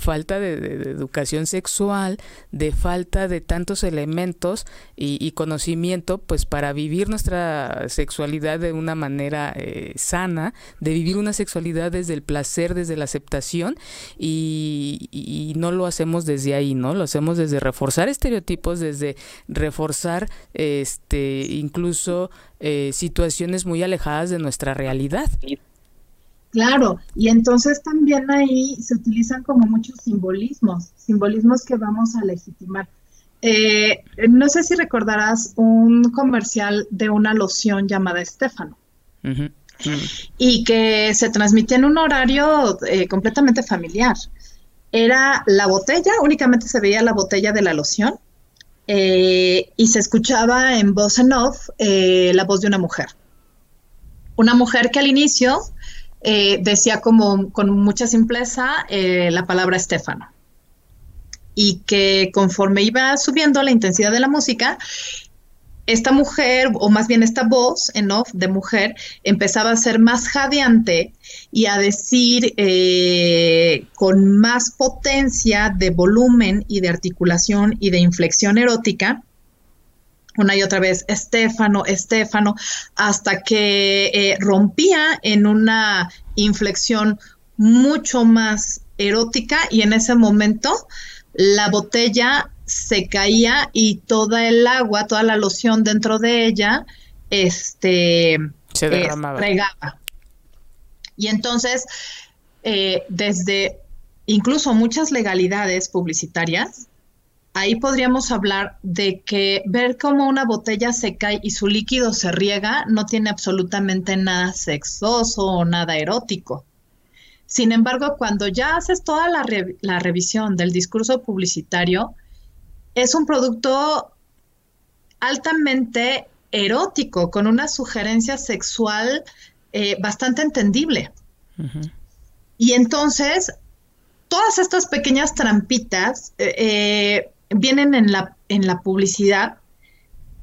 falta de, educación sexual, de falta de tantos elementos y, conocimiento, pues para vivir nuestra sexualidad de una manera eh, sana, de vivir una sexualidad desde el placer, desde la aceptación, y, y no lo hacemos desde ahí, ¿no? Lo hacemos desde reforzar estereotipos, desde reforzar, este, incluso eh, situaciones muy alejadas de nuestra realidad. Claro, y entonces también ahí se utilizan como muchos simbolismos, simbolismos que vamos a legitimar. Eh, no sé si recordarás un comercial de una loción llamada Estefano. Y que se transmitía en un horario eh, completamente familiar. Era la botella, únicamente se veía la botella de la loción eh, y se escuchaba en voz en off la voz de una mujer. Una mujer que al inicio eh, decía como con mucha simpleza la palabra Estefano. Y que conforme iba subiendo la intensidad de la música, esta mujer, o más bien esta voz en off de mujer, empezaba a ser más jadeante y a decir eh, con más potencia de volumen y de articulación y de inflexión erótica, una y otra vez, Estefano, Estefano, hasta que eh, rompía en una inflexión mucho más erótica y en ese momento la botella se caía y toda el agua, toda la loción dentro de ella, este, se derramaba. y entonces, eh, desde incluso muchas legalidades publicitarias, ahí podríamos hablar de que ver cómo una botella se cae y su líquido se riega no tiene absolutamente nada sexoso o nada erótico. Sin embargo, cuando ya haces toda la, la revisión del discurso publicitario, es un producto altamente erótico, con una sugerencia sexual eh, bastante entendible. Y entonces, todas estas pequeñas trampitas eh, eh, vienen en la, en la publicidad,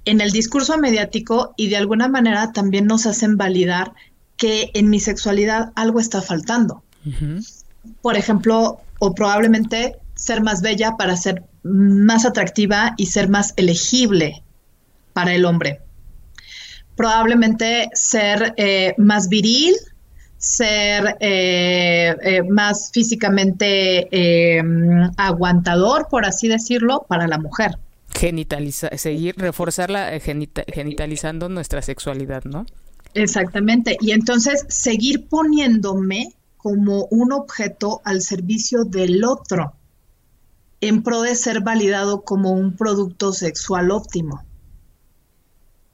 en el discurso mediático y de alguna manera también nos hacen validar que en mi sexualidad algo está faltando. Por ejemplo, o probablemente ser más bella para ser más atractiva y ser más elegible para el hombre. Probablemente ser eh, más viril, ser eh, eh, más físicamente aguantador, por así decirlo, para la mujer. Genitalizar, seguir, reforzarla genitalizando nuestra sexualidad, ¿no? Exactamente. Y entonces seguir poniéndome como un objeto al servicio del otro en pro de ser validado como un producto sexual óptimo.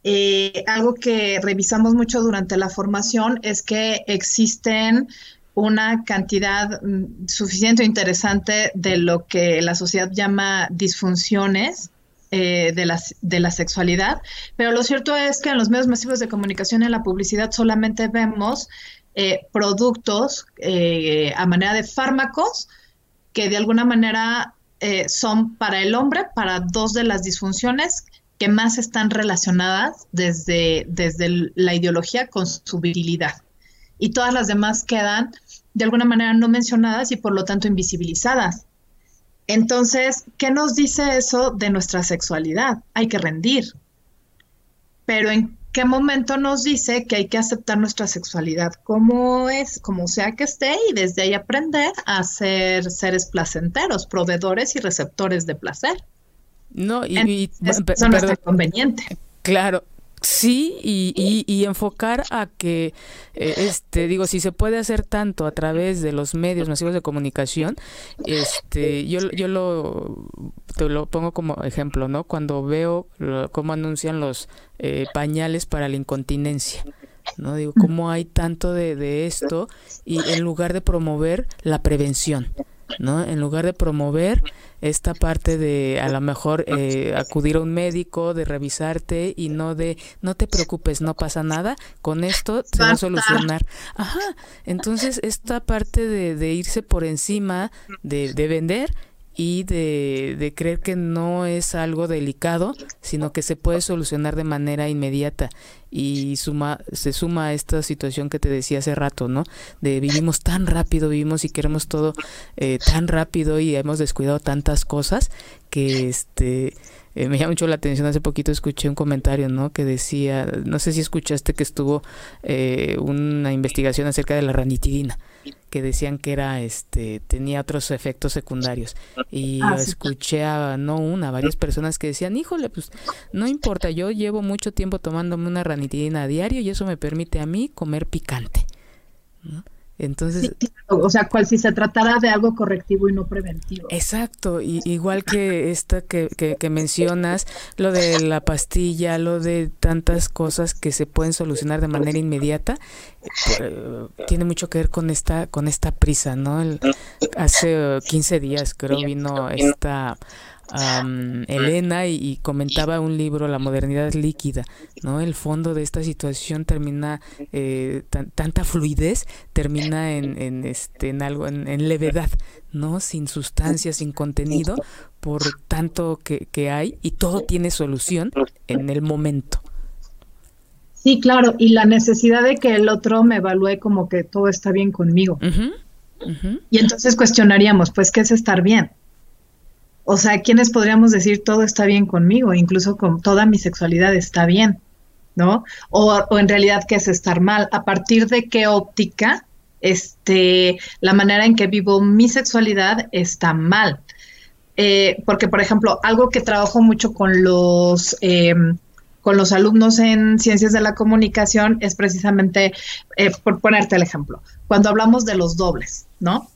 Eh, algo que revisamos mucho durante la formación es que existen una cantidad mm, suficiente o interesante de lo que la sociedad llama disfunciones eh, de, la, de la sexualidad, pero lo cierto es que en los medios masivos de comunicación y en la publicidad solamente vemos eh, productos a manera de fármacos que de alguna manera eh, son para el hombre, para dos de las disfunciones que más están relacionadas desde, desde la ideología con su virilidad. Y todas las demás quedan de alguna manera no mencionadas y por lo tanto invisibilizadas. Entonces, ¿qué nos dice eso de nuestra sexualidad? Hay que rendir. Pero ¿en qué momento nos dice que hay que aceptar nuestra sexualidad como es, como sea que esté, y desde ahí aprender a ser seres placenteros, proveedores y receptores de placer. No, y, eso no es conveniente. Claro, Sí, y, y, enfocar a que, eh, este, digo, si se puede hacer tanto a través de los medios masivos de comunicación, este, yo, yo lo, te lo pongo como ejemplo, ¿no? Cuando veo cómo anuncian los eh, pañales para la incontinencia, ¿no? Digo, cómo hay tanto de, de esto y en lugar de promover la prevención, ¿no? En lugar de promover esta parte de a lo mejor eh, acudir a un médico, de revisarte y no de no te preocupes, no pasa nada, con esto se va a solucionar. Ajá, entonces esta parte de, de irse por encima de, de vender y de, de, creer que no es algo delicado, sino que se puede solucionar de manera inmediata y suma, se suma a esta situación que te decía hace rato, ¿no? De vivimos tan rápido, vivimos y queremos todo eh, tan rápido y hemos descuidado tantas cosas que este eh, me llama mucho la atención. Hace poquito escuché un comentario, ¿no? Que decía, no sé si escuchaste que estuvo eh, una investigación acerca de la ranitidina que decían que era este tenía otros efectos secundarios y ah, escuché a no una varias personas que decían híjole pues no importa yo llevo mucho tiempo tomándome una ranitidina a diario y eso me permite a mí comer picante ¿no? Entonces, o sea, cual si se tratara de algo correctivo y no preventivo. Exacto, y, igual que esta que, que, mencionas, lo de la pastilla, lo de tantas cosas que se pueden solucionar de manera inmediata, eh, tiene mucho que ver con esta con esta prisa, ¿no? hace 15 días creo vino esta Elena y, comentaba un libro, La modernidad líquida, ¿no? El fondo de esta situación termina, eh, tanta fluidez termina en, en, este, en algo, en, levedad, ¿no? Sin sustancia, sin contenido, por tanto que, que hay y todo tiene solución en el momento. Sí, claro, y la necesidad de que el otro me evalúe como que todo está bien conmigo. Y entonces cuestionaríamos, pues, ¿qué es estar bien? O sea, ¿quiénes podríamos decir todo está bien conmigo? Incluso con toda mi sexualidad está bien, ¿no? O, o en realidad, ¿qué es estar mal? ¿A partir de qué óptica este, la manera en que vivo mi sexualidad está mal? Eh, porque, por ejemplo, algo que trabajo mucho con los... Eh, con los alumnos en ciencias de la comunicación es precisamente, eh, por ponerte el ejemplo, cuando hablamos de los dobles, ¿no?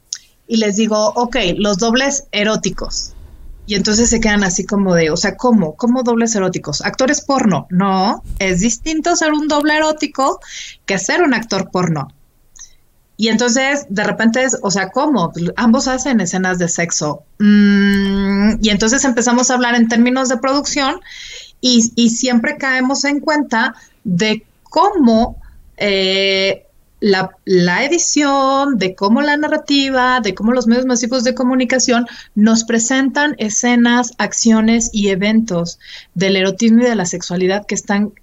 Y les digo, ok, los dobles eróticos. Y entonces se quedan así como de, o sea, ¿cómo? ¿Cómo dobles eróticos? ¿Actores porno? No, es distinto ser un doble erótico que ser un actor porno. Y entonces, de repente, es, o sea, ¿cómo? Ambos hacen escenas de sexo. Mm, y entonces empezamos a hablar en términos de producción y, siempre caemos en cuenta de cómo eh, la, edición, de cómo la narrativa, de cómo los medios masivos de comunicación nos presentan escenas, acciones y eventos del erotismo y de la sexualidad que están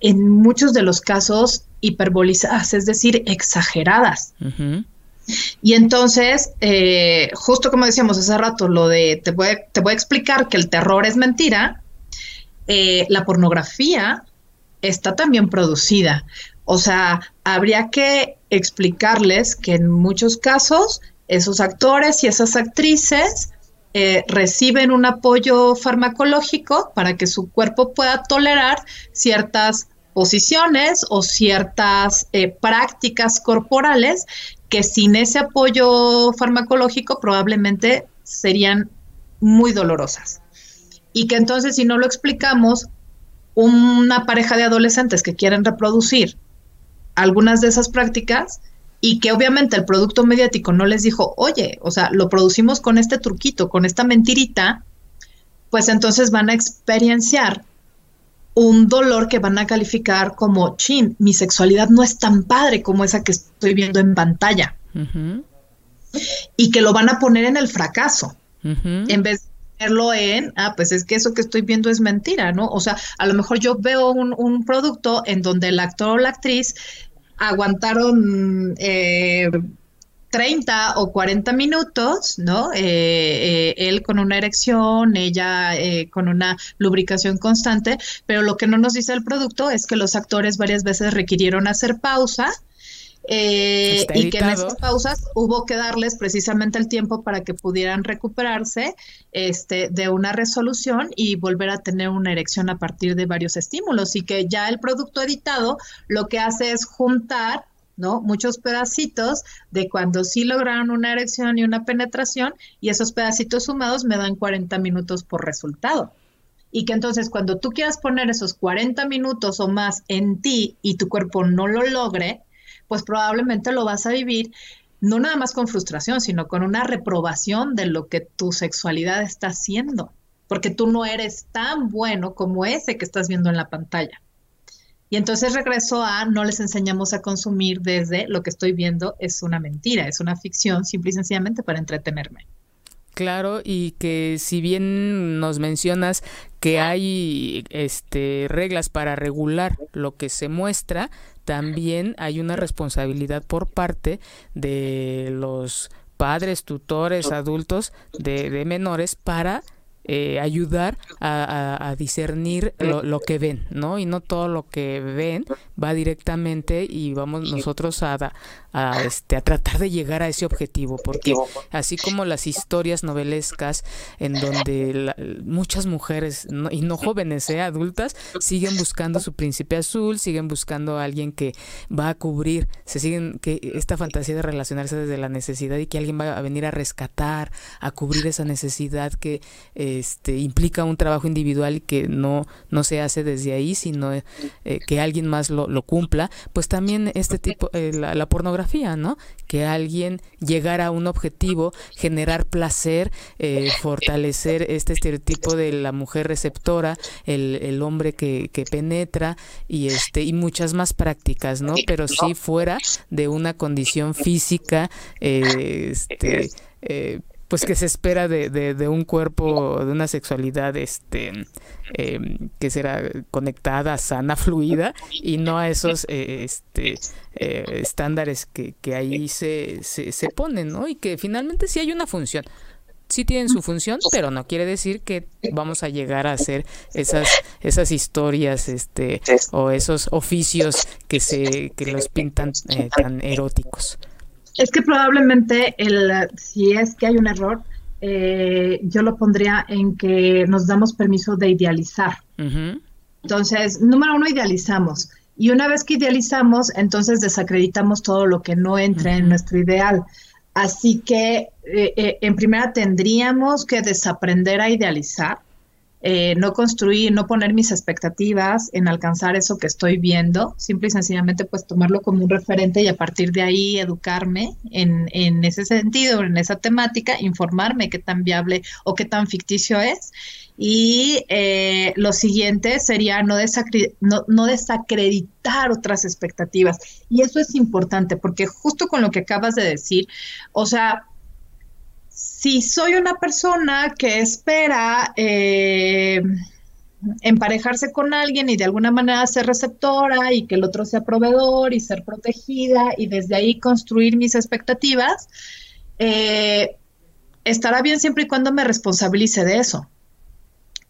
en muchos de los casos hiperbolizadas, es decir, exageradas. Y entonces, eh, justo como decíamos hace rato, lo de te voy, te voy a explicar que el terror es mentira, eh, la pornografía está también producida. O sea, habría que explicarles que en muchos casos esos actores y esas actrices eh, reciben un apoyo farmacológico para que su cuerpo pueda tolerar ciertas posiciones o ciertas eh, prácticas corporales que sin ese apoyo farmacológico probablemente serían muy dolorosas. Y que entonces si no lo explicamos, una pareja de adolescentes que quieren reproducir algunas de esas prácticas y que obviamente el producto mediático no les dijo, oye, o sea, lo producimos con este truquito, con esta mentirita, pues entonces van a experienciar un dolor que van a calificar como, chin, mi sexualidad no es tan padre como esa que estoy viendo en pantalla. Y que lo van a poner en el fracaso. En vez en, ah, pues es que eso que estoy viendo es mentira, ¿no? O sea, a lo mejor yo veo un, producto en donde el actor o la actriz aguantaron eh, 30 o 40 minutos, ¿no? Eh, eh, él con una erección, ella eh, con una lubricación constante, pero lo que no nos dice el producto es que los actores varias veces requirieron hacer pausa eh, y que en esas pausas hubo que darles precisamente el tiempo para que pudieran recuperarse este, de una resolución y volver a tener una erección a partir de varios estímulos y que ya el producto editado lo que hace es juntar ¿no? Muchos pedacitos de cuando sí lograron una erección y una penetración y esos pedacitos sumados me dan 40 minutos por resultado. Y que entonces cuando tú quieras poner esos 40 minutos o más en ti y tu cuerpo no lo logre, pues probablemente lo vas a vivir no nada más con frustración, sino con una reprobación de lo que tu sexualidad está haciendo, porque tú no eres tan bueno como ese que estás viendo en la pantalla. Y entonces regreso a no les enseñamos a consumir desde lo que estoy viendo es una mentira, es una ficción, simple y sencillamente para entretenerme. Claro, y que si bien nos mencionas que hay este reglas para regular lo que se muestra, también hay una responsabilidad por parte de los padres, tutores, adultos de, de menores para eh, ayudar a, discernir lo, que ven, ¿no? Y no todo lo que ven va directamente y vamos nosotros a, a, este, a tratar de llegar a ese objetivo, porque así como las historias novelescas en donde muchas mujeres, y no jóvenes, ¿eh? adultas, siguen buscando su príncipe azul, siguen buscando a alguien que va a cubrir, se siguen que esta fantasía de relacionarse desde la necesidad y que alguien va a venir a rescatar, a cubrir esa necesidad que... Eh, este, implica un trabajo individual que no, no se hace desde ahí, sino eh, que alguien más lo, cumpla, pues también este tipo, eh, la, pornografía, ¿no? Que alguien llegara a un objetivo, generar placer, eh, fortalecer este estereotipo de la mujer receptora, el, el hombre que, penetra y este y muchas más prácticas, ¿no? Pero sí fuera de una condición física, este pues que se espera de, de, un cuerpo, de una sexualidad este em, que será conectada, sana, fluida, y no a esos eh, este, eh, estándares que, que ahí se, se, se ponen, ¿no? Y que finalmente sí hay una función sí tienen su función, pero no quiere decir que vamos a llegar a hacer esas esas historias este o esos oficios que se que los pintan eh, tan eróticos. Es que probablemente el si es que hay un error eh, yo lo pondría en que nos damos permiso de idealizar. Entonces, número uno, idealizamos. Y una vez que idealizamos, entonces desacreditamos todo lo que no entra en nuestro ideal. Así que, eh, eh, en primera, tendríamos que desaprender a idealizar, eh, no construir, no poner mis expectativas en alcanzar eso que estoy viendo, simple y sencillamente, pues tomarlo como un referente y a partir de ahí educarme en, en ese sentido, en esa temática, informarme qué tan viable o qué tan ficticio es y eh, lo siguiente sería no, no, desacreditar otras expectativas. Y eso es importante porque justo con lo que acabas de decir, o sea, si soy una persona que espera eh, emparejarse con alguien y de alguna manera ser receptora y que el otro sea proveedor y ser protegida y desde ahí construir mis expectativas, eh, estará bien siempre y cuando me responsabilice de eso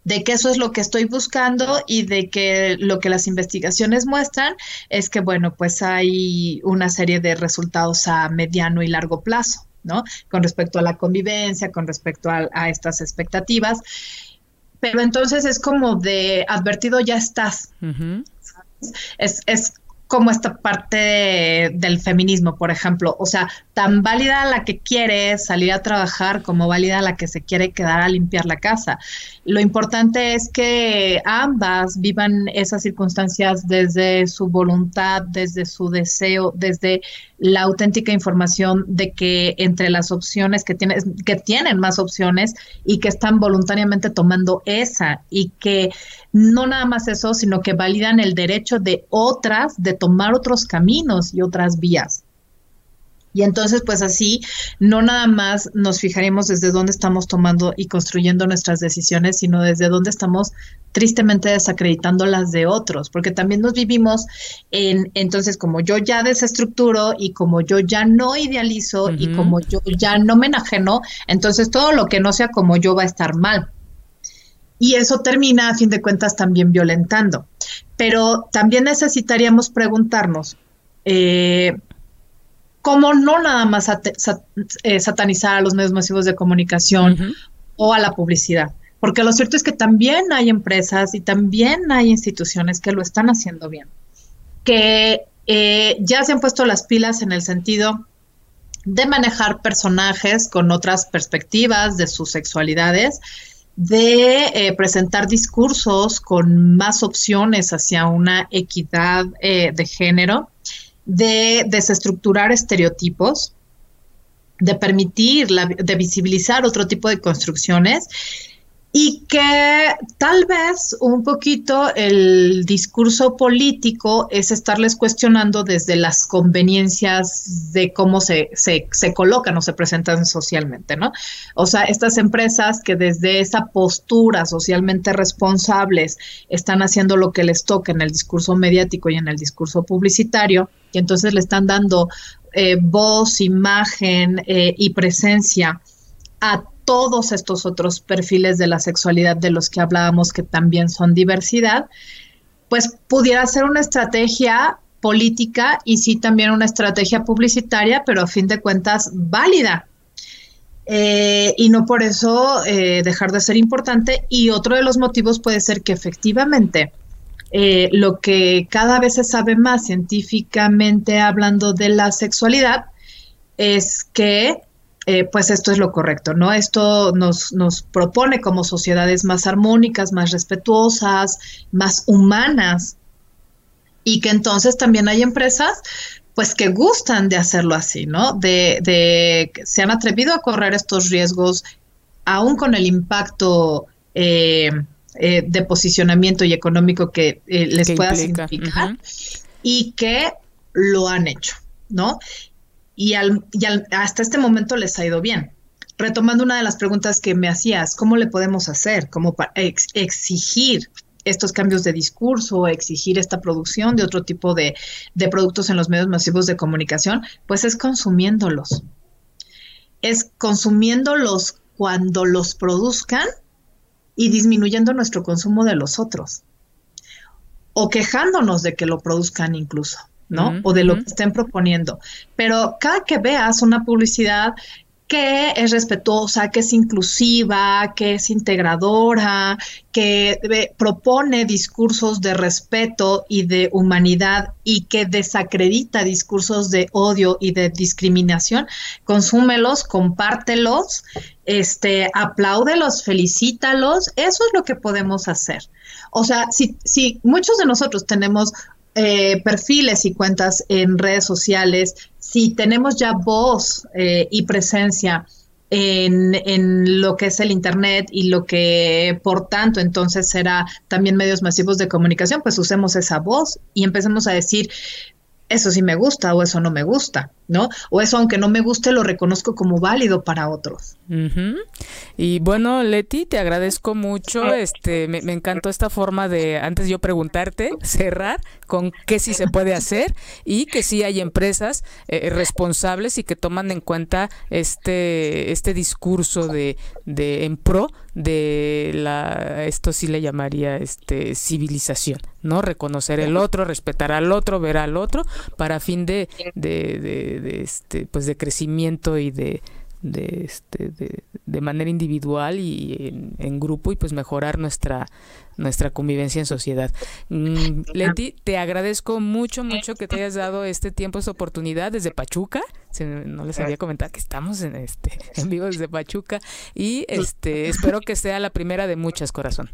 de que eso es lo que estoy buscando y de que lo que las investigaciones muestran es que, bueno, pues hay una serie de resultados a mediano y largo plazo, ¿no? Con respecto a la convivencia, con respecto a, estas expectativas. Pero entonces es como de advertido ya estás. es, es como esta parte del feminismo, por ejemplo. O sea, tan válida la que quiere salir a trabajar como válida la que se quiere quedar a limpiar la casa. Lo importante es que ambas vivan esas circunstancias desde su voluntad, desde su deseo, desde la auténtica información de que entre las opciones que tienen, que tienen más opciones y que están voluntariamente tomando esa y que no nada más eso, sino que validan el derecho de otras de tomar otros caminos y otras vías. Y entonces, pues así, no nada más nos fijaremos desde dónde estamos tomando y construyendo nuestras decisiones, sino desde dónde estamos tristemente desacreditando las de otros, porque también nos vivimos en, entonces, como yo ya desestructuro y como yo ya no idealizo y como yo ya no me enajeno, entonces todo lo que no sea como yo va a estar mal. Y eso termina, a fin de cuentas, también violentando. Pero también necesitaríamos preguntarnos, eh, cómo no nada más eh, satanizar a los medios masivos de comunicación o a la publicidad. Porque lo cierto es que también hay empresas y también hay instituciones que lo están haciendo bien, que eh, ya se han puesto las pilas en el sentido de manejar personajes con otras perspectivas de sus sexualidades, de eh, presentar discursos con más opciones hacia una equidad de género de desestructurar estereotipos, de permitir, de visibilizar otro tipo de construcciones y que tal vez un poquito el discurso político es estarles cuestionando desde las conveniencias de cómo se, se, se, colocan o se presentan socialmente, ¿no? O sea, estas empresas que desde esa postura socialmente responsables están haciendo lo que les toca en el discurso mediático y en el discurso publicitario, y entonces le están dando eh, voz, imagen eh, y presencia a todos estos otros perfiles de la sexualidad de los que hablábamos que también son diversidad, pues pudiera ser una estrategia política y sí también una estrategia publicitaria, pero a fin de cuentas válida. Eh, y no por eso dejar de ser importante. Y otro de los motivos puede ser que efectivamente eh, lo que cada vez se sabe más científicamente hablando de la sexualidad es que eh, pues esto es lo correcto, ¿no? Esto nos, nos propone como sociedades más armónicas, más respetuosas, más humanas, y que entonces también hay empresas pues que gustan de hacerlo así, ¿no? De, de se han atrevido a correr estos riesgos aún con el impacto eh, eh, de posicionamiento y económico que les pueda significar y que lo han hecho, ¿no? y, al, hasta este momento les ha ido bien. retomando una de las preguntas que me hacías, ¿cómo le podemos hacer? ¿Cómo exigir estos cambios de discurso, exigir esta producción de otro tipo de, de productos en los medios masivos de comunicación? Pues es consumiéndolos. Es consumiéndolos cuando los produzcan y disminuyendo nuestro consumo de los otros. O quejándonos de que lo produzcan incluso. ¿no? o de lo que estén proponiendo. Pero cada que veas una publicidad que es respetuosa, que es inclusiva, que es integradora, que propone discursos de respeto y de humanidad y que desacredita discursos de odio y de discriminación, consúmelos, compártelos, este, apláudelos, felicítalos, eso es lo que podemos hacer. O sea, si, si muchos de nosotros tenemos eh, perfiles y cuentas en redes sociales, si tenemos ya voz eh, y presencia en, en, lo que es el Internet y lo que por tanto entonces será también medios masivos de comunicación, pues usemos esa voz y empecemos a decir, eso sí me gusta o eso no me gusta, ¿no? O eso aunque no me guste lo reconozco como válido para otros. Y bueno, Leti, te agradezco mucho, este, me, encantó esta forma de, antes yo preguntarte, cerrar con qué sí se puede hacer y que sí hay empresas eh, responsables y que toman en cuenta este, este discurso de, de en pro de la, esto sí le llamaría este civilización, ¿no? Reconocer el otro, respetar al otro, ver al otro, para fin de, de, de, este, pues de crecimiento y de, de, este, de, manera individual y en, grupo y pues mejorar nuestra nuestra convivencia en sociedad. Mm, Leti, te agradezco mucho, mucho que te hayas dado este tiempo, esta oportunidad desde Pachuca. no les había comentado que estamos en este en vivo desde Pachuca y este espero que sea la primera de muchas, corazón.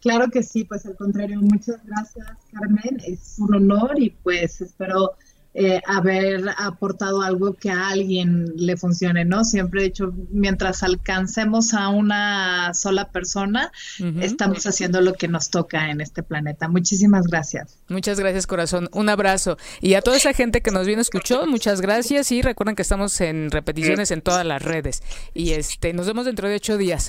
Claro que sí, pues al contrario, muchas gracias Carmen, es un honor y pues espero eh, haber aportado algo que a alguien le funcione, ¿no? Siempre he dicho, mientras alcancemos a una sola persona, estamos haciendo lo que nos toca en este planeta. Muchísimas gracias. Muchas gracias, corazón. Un abrazo. Y a toda esa gente que nos vino escuchó, muchas gracias y recuerden que estamos en repeticiones en todas las redes. Y este, nos vemos dentro de ocho días.